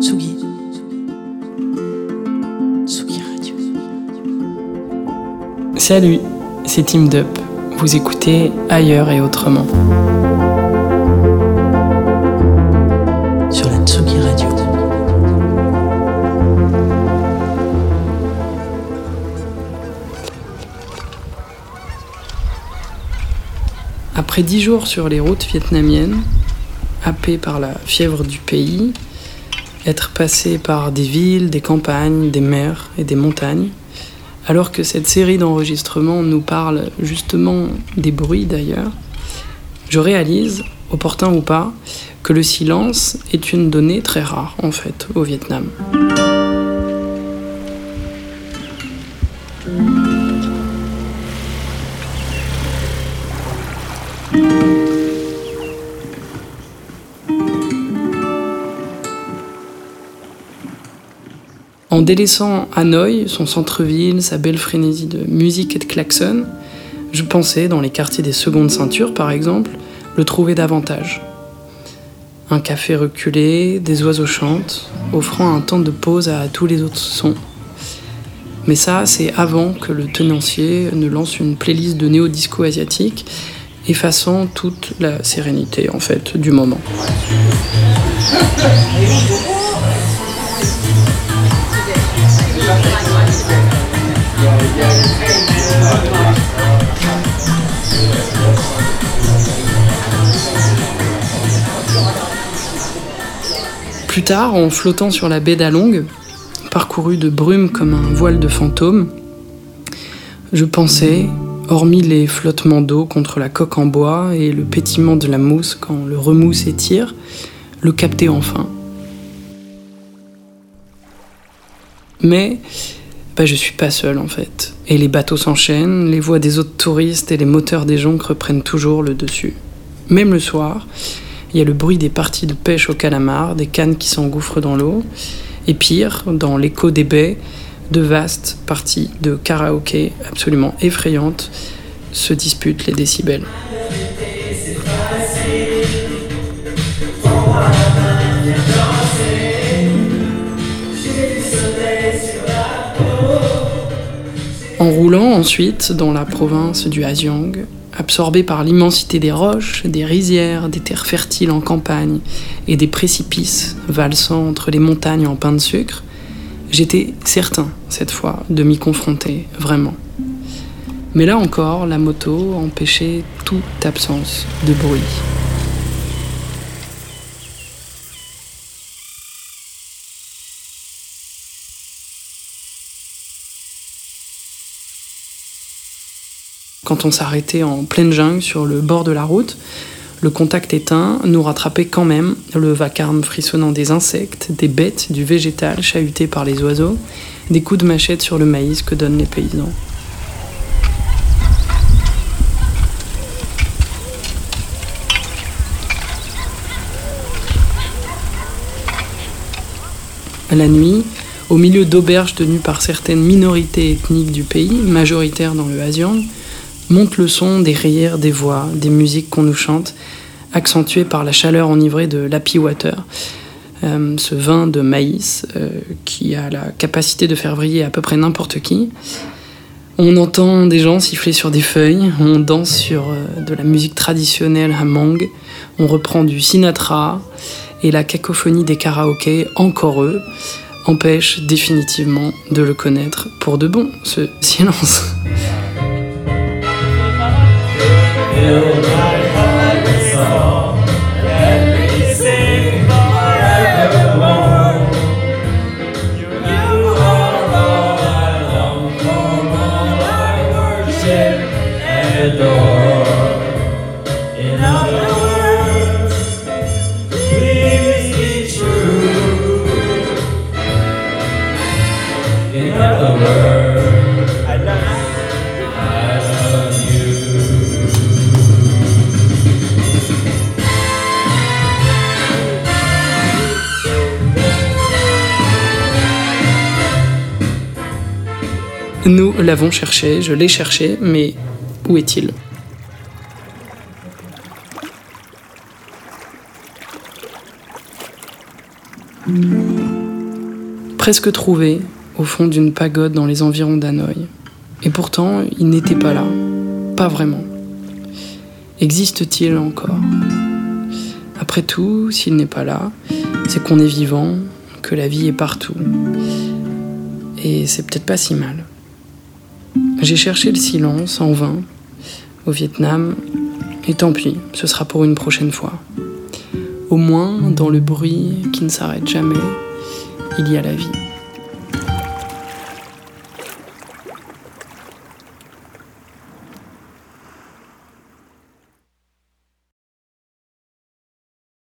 Tsugi. Tsugi Radio. Salut, c'est Team Dup. Vous écoutez ailleurs et autrement. Sur la Tsugi Radio. Après dix jours sur les routes vietnamiennes, happé par la fièvre du pays, être passé par des villes, des campagnes, des mers et des montagnes, alors que cette série d'enregistrements nous parle justement des bruits d'ailleurs, je réalise, opportun ou pas, que le silence est une donnée très rare en fait au Vietnam. En délaissant Hanoï, son centre-ville, sa belle frénésie de musique et de klaxons, je pensais, dans les quartiers des secondes ceintures par exemple, le trouver davantage. Un café reculé, des oiseaux chantent, offrant un temps de pause à tous les autres sons. Mais ça, c'est avant que le tenancier ne lance une playlist de néo-disco asiatique, effaçant toute la sérénité en fait du moment. Plus tard, en flottant sur la baie d'Along, parcourue de brume comme un voile de fantôme, je pensais, hormis les flottements d'eau contre la coque en bois et le pétillement de la mousse quand le remous s'étire, le capter enfin. Mais bah, je suis pas seul en fait. Et les bateaux s'enchaînent, les voix des autres touristes et les moteurs des jonques reprennent toujours le dessus. Même le soir, il y a le bruit des parties de pêche au calamar, des cannes qui s'engouffrent dans l'eau, et pire, dans l'écho des baies, de vastes parties de karaoké absolument effrayantes se disputent les décibels. En roulant ensuite dans la province du Haziang, absorbé par l'immensité des roches, des rizières, des terres fertiles en campagne et des précipices valsant entre les montagnes en pain de sucre, j'étais certain, cette fois, de m'y confronter, vraiment. Mais là encore, la moto empêchait toute absence de bruit. Quand on s'arrêtait en pleine jungle sur le bord de la route, le contact éteint nous rattrapait quand même le vacarme frissonnant des insectes, des bêtes, du végétal chahuté par les oiseaux, des coups de machette sur le maïs que donnent les paysans. La nuit, au milieu d'auberges tenues par certaines minorités ethniques du pays, majoritaires dans le Haziang, monte le son des rires, des voix, des musiques qu'on nous chante, accentuées par la chaleur enivrée de l'happy water, euh, ce vin de maïs euh, qui a la capacité de faire vriller à peu près n'importe qui. On entend des gens siffler sur des feuilles, on danse sur euh, de la musique traditionnelle Hmong, on reprend du Sinatra, et la cacophonie des karaokés, encore eux, empêche définitivement de le connaître pour de bon, ce silence. hill Nous l'avons cherché, je l'ai cherché, mais où est-il? Presque trouvé au fond d'une pagode dans les environs d'Hanoï. Et pourtant, il n'était pas là. Pas vraiment. Existe-t-il encore? Après tout, s'il n'est pas là, c'est qu'on est vivant, que la vie est partout. Et c'est peut-être pas si mal. J'ai cherché le silence en vain au Vietnam, et tant pis, ce sera pour une prochaine fois. Au moins, dans le bruit qui ne s'arrête jamais, il y a la vie.